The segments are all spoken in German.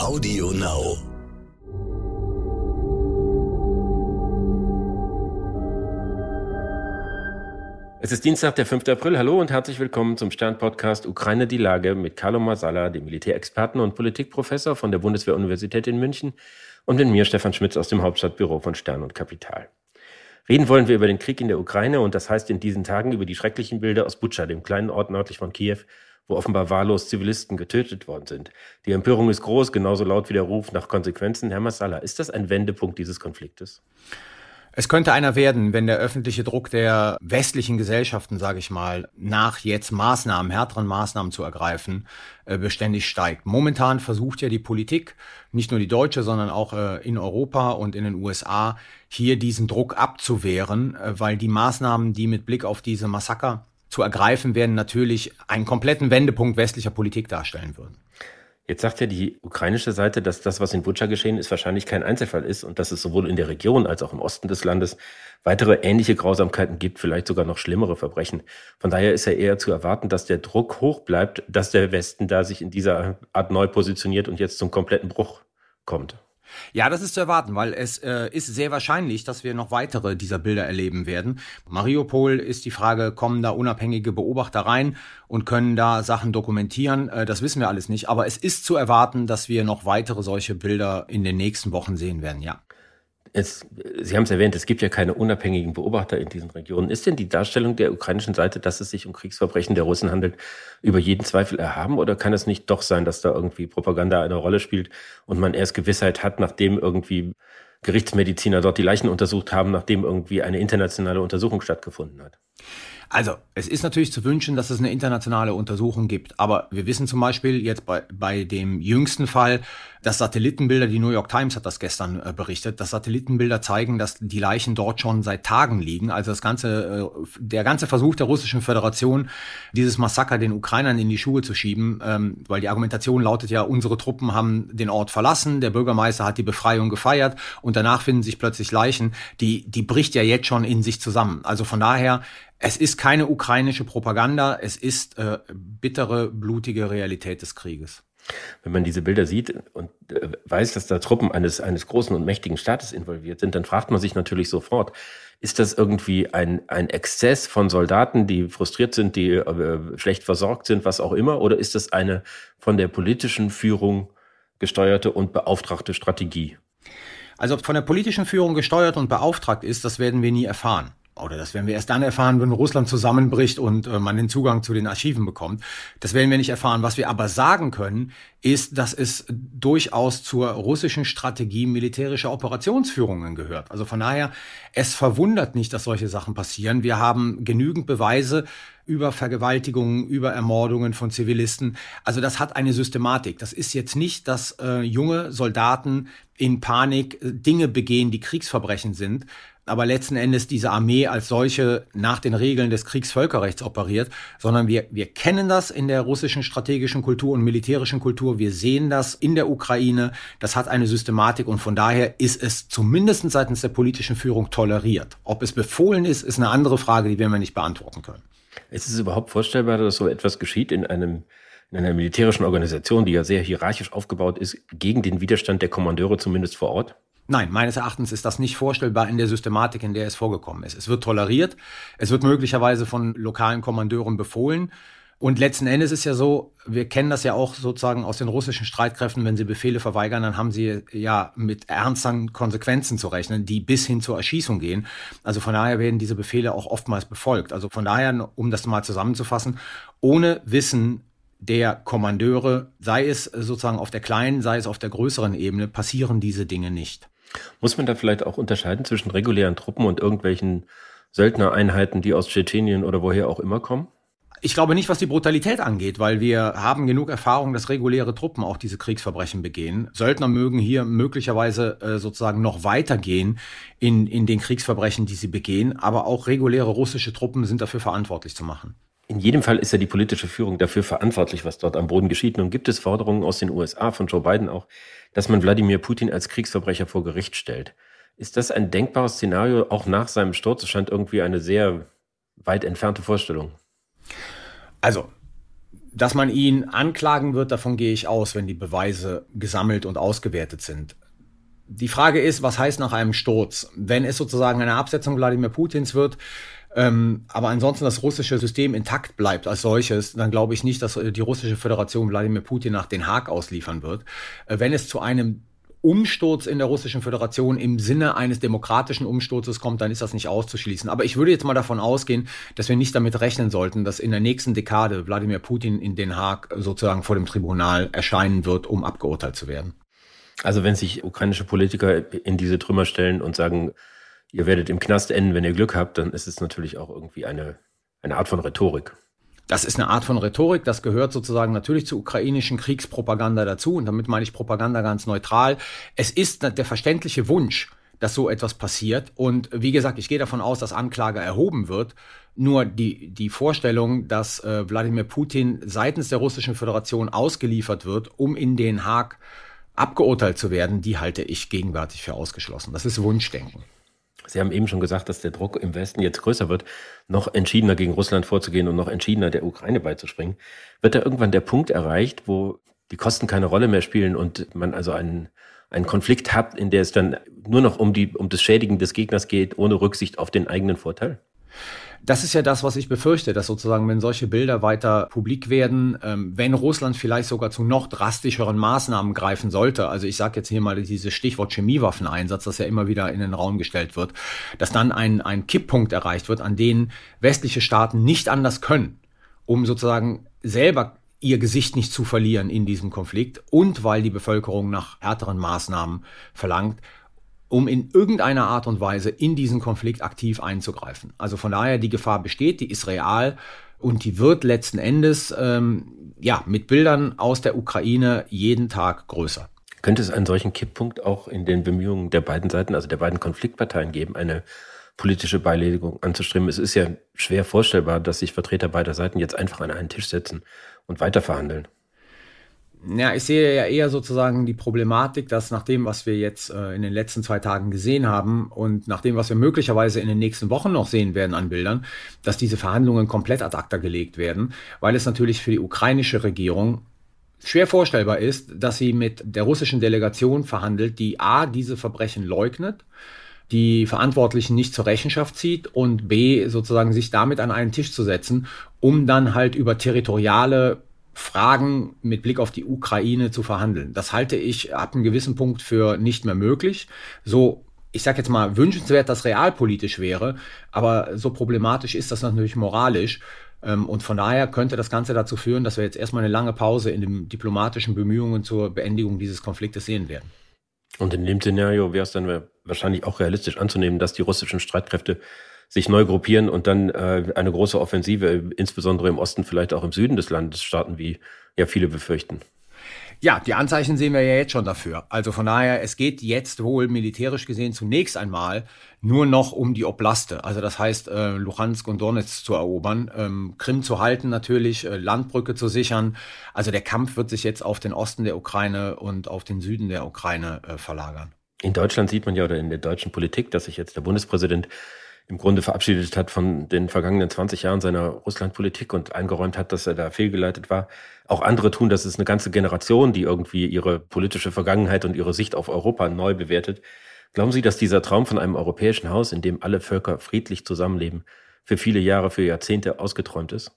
Audio Now. Es ist Dienstag, der 5. April. Hallo und herzlich willkommen zum Stern-Podcast Ukraine die Lage mit Carlo Masala, dem Militärexperten und Politikprofessor von der Bundeswehr-Universität in München und mit mir, Stefan Schmitz, aus dem Hauptstadtbüro von Stern und Kapital. Reden wollen wir über den Krieg in der Ukraine und das heißt in diesen Tagen über die schrecklichen Bilder aus Butscha, dem kleinen Ort nördlich von Kiew, wo offenbar wahllos Zivilisten getötet worden sind. Die Empörung ist groß, genauso laut wie der Ruf nach Konsequenzen. Herr Massala, ist das ein Wendepunkt dieses Konfliktes? Es könnte einer werden, wenn der öffentliche Druck der westlichen Gesellschaften, sage ich mal, nach jetzt Maßnahmen, härteren Maßnahmen zu ergreifen, äh, beständig steigt. Momentan versucht ja die Politik, nicht nur die deutsche, sondern auch äh, in Europa und in den USA, hier diesen Druck abzuwehren, äh, weil die Maßnahmen, die mit Blick auf diese Massaker zu ergreifen werden, natürlich einen kompletten Wendepunkt westlicher Politik darstellen würden. Jetzt sagt ja die ukrainische Seite, dass das, was in Butscha geschehen ist, wahrscheinlich kein Einzelfall ist und dass es sowohl in der Region als auch im Osten des Landes weitere ähnliche Grausamkeiten gibt, vielleicht sogar noch schlimmere Verbrechen. Von daher ist ja eher zu erwarten, dass der Druck hoch bleibt, dass der Westen da sich in dieser Art neu positioniert und jetzt zum kompletten Bruch kommt. Ja, das ist zu erwarten, weil es äh, ist sehr wahrscheinlich, dass wir noch weitere dieser Bilder erleben werden. Mariupol ist die Frage, kommen da unabhängige Beobachter rein und können da Sachen dokumentieren? Äh, das wissen wir alles nicht, aber es ist zu erwarten, dass wir noch weitere solche Bilder in den nächsten Wochen sehen werden, ja. Es, Sie haben es erwähnt, es gibt ja keine unabhängigen Beobachter in diesen Regionen. Ist denn die Darstellung der ukrainischen Seite, dass es sich um Kriegsverbrechen der Russen handelt, über jeden Zweifel erhaben? Oder kann es nicht doch sein, dass da irgendwie Propaganda eine Rolle spielt und man erst Gewissheit hat, nachdem irgendwie Gerichtsmediziner dort die Leichen untersucht haben, nachdem irgendwie eine internationale Untersuchung stattgefunden hat? Also, es ist natürlich zu wünschen, dass es eine internationale Untersuchung gibt. Aber wir wissen zum Beispiel jetzt bei, bei dem jüngsten Fall, dass Satellitenbilder, die New York Times hat das gestern äh, berichtet, dass Satellitenbilder zeigen, dass die Leichen dort schon seit Tagen liegen. Also das ganze, äh, der ganze Versuch der Russischen Föderation, dieses Massaker den Ukrainern in die Schuhe zu schieben, ähm, weil die Argumentation lautet ja, unsere Truppen haben den Ort verlassen, der Bürgermeister hat die Befreiung gefeiert und danach finden sich plötzlich Leichen, die, die bricht ja jetzt schon in sich zusammen. Also von daher, es ist keine ukrainische Propaganda, es ist äh, bittere, blutige Realität des Krieges. Wenn man diese Bilder sieht und äh, weiß, dass da Truppen eines, eines großen und mächtigen Staates involviert sind, dann fragt man sich natürlich sofort, ist das irgendwie ein, ein Exzess von Soldaten, die frustriert sind, die äh, schlecht versorgt sind, was auch immer, oder ist das eine von der politischen Führung gesteuerte und beauftragte Strategie? Also von der politischen Führung gesteuert und beauftragt ist, das werden wir nie erfahren oder das werden wir erst dann erfahren, wenn Russland zusammenbricht und äh, man den Zugang zu den Archiven bekommt. Das werden wir nicht erfahren. Was wir aber sagen können, ist, dass es durchaus zur russischen Strategie militärischer Operationsführungen gehört. Also von daher, es verwundert nicht, dass solche Sachen passieren. Wir haben genügend Beweise über Vergewaltigungen, über Ermordungen von Zivilisten. Also das hat eine Systematik. Das ist jetzt nicht, dass äh, junge Soldaten in Panik äh, Dinge begehen, die Kriegsverbrechen sind, aber letzten Endes diese Armee als solche nach den Regeln des Kriegsvölkerrechts operiert, sondern wir, wir kennen das in der russischen strategischen Kultur und militärischen Kultur. Wir sehen das in der Ukraine. Das hat eine Systematik und von daher ist es zumindest seitens der politischen Führung toleriert. Ob es befohlen ist, ist eine andere Frage, die werden wir nicht beantworten können. Ist es überhaupt vorstellbar, dass so etwas geschieht in einem in einer militärischen Organisation, die ja sehr hierarchisch aufgebaut ist, gegen den Widerstand der Kommandeure zumindest vor Ort? Nein, meines Erachtens ist das nicht vorstellbar in der Systematik, in der es vorgekommen ist. Es wird toleriert, es wird möglicherweise von lokalen Kommandeuren befohlen. Und letzten Endes ist ja so, wir kennen das ja auch sozusagen aus den russischen Streitkräften, wenn sie Befehle verweigern, dann haben sie ja mit ernsten Konsequenzen zu rechnen, die bis hin zur Erschießung gehen. Also von daher werden diese Befehle auch oftmals befolgt. Also von daher, um das mal zusammenzufassen, ohne Wissen der Kommandeure, sei es sozusagen auf der kleinen, sei es auf der größeren Ebene, passieren diese Dinge nicht. Muss man da vielleicht auch unterscheiden zwischen regulären Truppen und irgendwelchen Söldnereinheiten, die aus Tschetschenien oder woher auch immer kommen? Ich glaube nicht, was die Brutalität angeht, weil wir haben genug Erfahrung, dass reguläre Truppen auch diese Kriegsverbrechen begehen. Söldner mögen hier möglicherweise äh, sozusagen noch weitergehen in, in den Kriegsverbrechen, die sie begehen, aber auch reguläre russische Truppen sind dafür verantwortlich zu machen. In jedem Fall ist ja die politische Führung dafür verantwortlich, was dort am Boden geschieht. Nun gibt es Forderungen aus den USA, von Joe Biden auch, dass man Wladimir Putin als Kriegsverbrecher vor Gericht stellt. Ist das ein denkbares Szenario auch nach seinem Sturz? Es scheint irgendwie eine sehr weit entfernte Vorstellung. Also, Dass man ihn anklagen wird, davon gehe ich aus, wenn die Beweise gesammelt und ausgewertet sind. Die Frage ist, was heißt nach einem Sturz? Wenn es sozusagen eine Absetzung Wladimir Putins wird, ähm, aber ansonsten das russische System intakt bleibt als solches, dann glaube ich nicht, dass die russische Föderation Wladimir Putin nach Den Haag ausliefern wird. Äh, wenn es zu einem Umsturz in der Russischen Föderation im Sinne eines demokratischen Umsturzes kommt, dann ist das nicht auszuschließen. Aber ich würde jetzt mal davon ausgehen, dass wir nicht damit rechnen sollten, dass in der nächsten Dekade Wladimir Putin in Den Haag sozusagen vor dem Tribunal erscheinen wird, um abgeurteilt zu werden. Also wenn sich ukrainische Politiker in diese Trümmer stellen und sagen, ihr werdet im Knast enden, wenn ihr Glück habt, dann ist es natürlich auch irgendwie eine, eine Art von Rhetorik. Das ist eine Art von Rhetorik, das gehört sozusagen natürlich zur ukrainischen Kriegspropaganda dazu und damit meine ich Propaganda ganz neutral. Es ist der verständliche Wunsch, dass so etwas passiert und wie gesagt, ich gehe davon aus, dass Anklage erhoben wird. Nur die, die Vorstellung, dass äh, Wladimir Putin seitens der Russischen Föderation ausgeliefert wird, um in Den Haag abgeurteilt zu werden, die halte ich gegenwärtig für ausgeschlossen. Das ist Wunschdenken. Sie haben eben schon gesagt, dass der Druck im Westen jetzt größer wird, noch entschiedener gegen Russland vorzugehen und noch entschiedener der Ukraine beizuspringen. Wird da irgendwann der Punkt erreicht, wo die Kosten keine Rolle mehr spielen und man also einen, einen Konflikt hat, in der es dann nur noch um, die, um das Schädigen des Gegners geht, ohne Rücksicht auf den eigenen Vorteil? Das ist ja das, was ich befürchte, dass sozusagen, wenn solche Bilder weiter publik werden, ähm, wenn Russland vielleicht sogar zu noch drastischeren Maßnahmen greifen sollte, also ich sage jetzt hier mal dieses Stichwort Chemiewaffeneinsatz, das ja immer wieder in den Raum gestellt wird, dass dann ein, ein Kipppunkt erreicht wird, an den westliche Staaten nicht anders können, um sozusagen selber ihr Gesicht nicht zu verlieren in diesem Konflikt und weil die Bevölkerung nach härteren Maßnahmen verlangt, um in irgendeiner Art und Weise in diesen Konflikt aktiv einzugreifen. Also von daher, die Gefahr besteht, die ist real und die wird letzten Endes ähm, ja mit Bildern aus der Ukraine jeden Tag größer. Könnte es einen solchen Kipppunkt auch in den Bemühungen der beiden Seiten, also der beiden Konfliktparteien geben, eine politische Beilegung anzustreben? Es ist ja schwer vorstellbar, dass sich Vertreter beider Seiten jetzt einfach an einen Tisch setzen und weiter verhandeln ja, ich sehe ja eher sozusagen die Problematik, dass nach dem, was wir jetzt äh, in den letzten zwei Tagen gesehen haben und nach dem, was wir möglicherweise in den nächsten Wochen noch sehen werden an Bildern, dass diese Verhandlungen komplett ad acta gelegt werden, weil es natürlich für die ukrainische Regierung schwer vorstellbar ist, dass sie mit der russischen Delegation verhandelt, die A, diese Verbrechen leugnet, die Verantwortlichen nicht zur Rechenschaft zieht und B, sozusagen sich damit an einen Tisch zu setzen, um dann halt über territoriale Fragen mit Blick auf die Ukraine zu verhandeln. Das halte ich ab einem gewissen Punkt für nicht mehr möglich. So, ich sage jetzt mal, wünschenswert, dass realpolitisch wäre, aber so problematisch ist das natürlich moralisch. Ähm, und von daher könnte das Ganze dazu führen, dass wir jetzt erstmal eine lange Pause in den diplomatischen Bemühungen zur Beendigung dieses Konfliktes sehen werden. Und in dem Szenario wäre es dann wahrscheinlich auch realistisch anzunehmen, dass die russischen Streitkräfte sich neu gruppieren und dann äh, eine große Offensive, insbesondere im Osten, vielleicht auch im Süden des Landes starten, wie ja viele befürchten. Ja, die Anzeichen sehen wir ja jetzt schon dafür. Also von daher, es geht jetzt wohl militärisch gesehen zunächst einmal nur noch um die Oblaste. Also das heißt, äh, Luhansk und Donetsk zu erobern, ähm, Krim zu halten natürlich, äh, Landbrücke zu sichern. Also der Kampf wird sich jetzt auf den Osten der Ukraine und auf den Süden der Ukraine äh, verlagern. In Deutschland sieht man ja oder in der deutschen Politik, dass sich jetzt der Bundespräsident im Grunde verabschiedet hat von den vergangenen 20 Jahren seiner Russlandpolitik und eingeräumt hat, dass er da fehlgeleitet war. Auch andere tun das. ist eine ganze Generation, die irgendwie ihre politische Vergangenheit und ihre Sicht auf Europa neu bewertet. Glauben Sie, dass dieser Traum von einem europäischen Haus, in dem alle Völker friedlich zusammenleben, für viele Jahre, für Jahrzehnte ausgeträumt ist?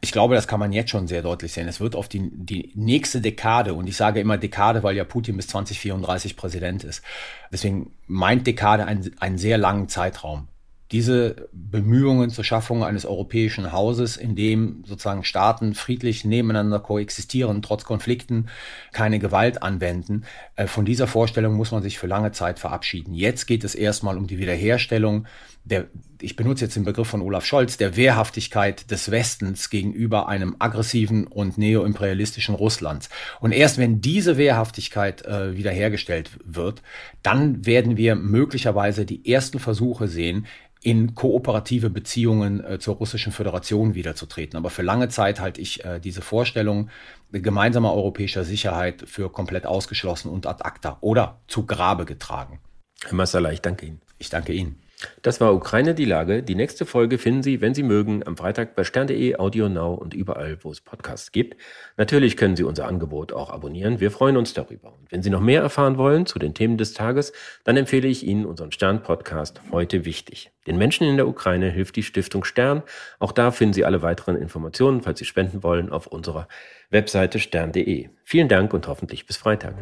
Ich glaube, das kann man jetzt schon sehr deutlich sehen. Es wird auf die, die nächste Dekade, und ich sage immer Dekade, weil ja Putin bis 2034 Präsident ist. Deswegen meint Dekade einen, einen sehr langen Zeitraum diese Bemühungen zur Schaffung eines europäischen Hauses, in dem sozusagen Staaten friedlich nebeneinander koexistieren, trotz Konflikten keine Gewalt anwenden, äh, von dieser Vorstellung muss man sich für lange Zeit verabschieden. Jetzt geht es erstmal um die Wiederherstellung der, ich benutze jetzt den Begriff von Olaf Scholz, der Wehrhaftigkeit des Westens gegenüber einem aggressiven und neoimperialistischen Russlands. Und erst wenn diese Wehrhaftigkeit äh, wiederhergestellt wird, dann werden wir möglicherweise die ersten Versuche sehen, in kooperative Beziehungen äh, zur Russischen Föderation wiederzutreten. Aber für lange Zeit halte ich äh, diese Vorstellung gemeinsamer europäischer Sicherheit für komplett ausgeschlossen und ad acta oder zu Grabe getragen. Herr Massala, ich danke Ihnen. Ich danke Ihnen. Das war Ukraine die Lage. Die nächste Folge finden Sie, wenn Sie mögen, am Freitag bei stern.de, Audio Now und überall, wo es Podcasts gibt. Natürlich können Sie unser Angebot auch abonnieren. Wir freuen uns darüber. Und wenn Sie noch mehr erfahren wollen zu den Themen des Tages, dann empfehle ich Ihnen unseren Stern-Podcast Heute wichtig. Den Menschen in der Ukraine hilft die Stiftung Stern. Auch da finden Sie alle weiteren Informationen, falls Sie spenden wollen, auf unserer Webseite stern.de. Vielen Dank und hoffentlich bis Freitag.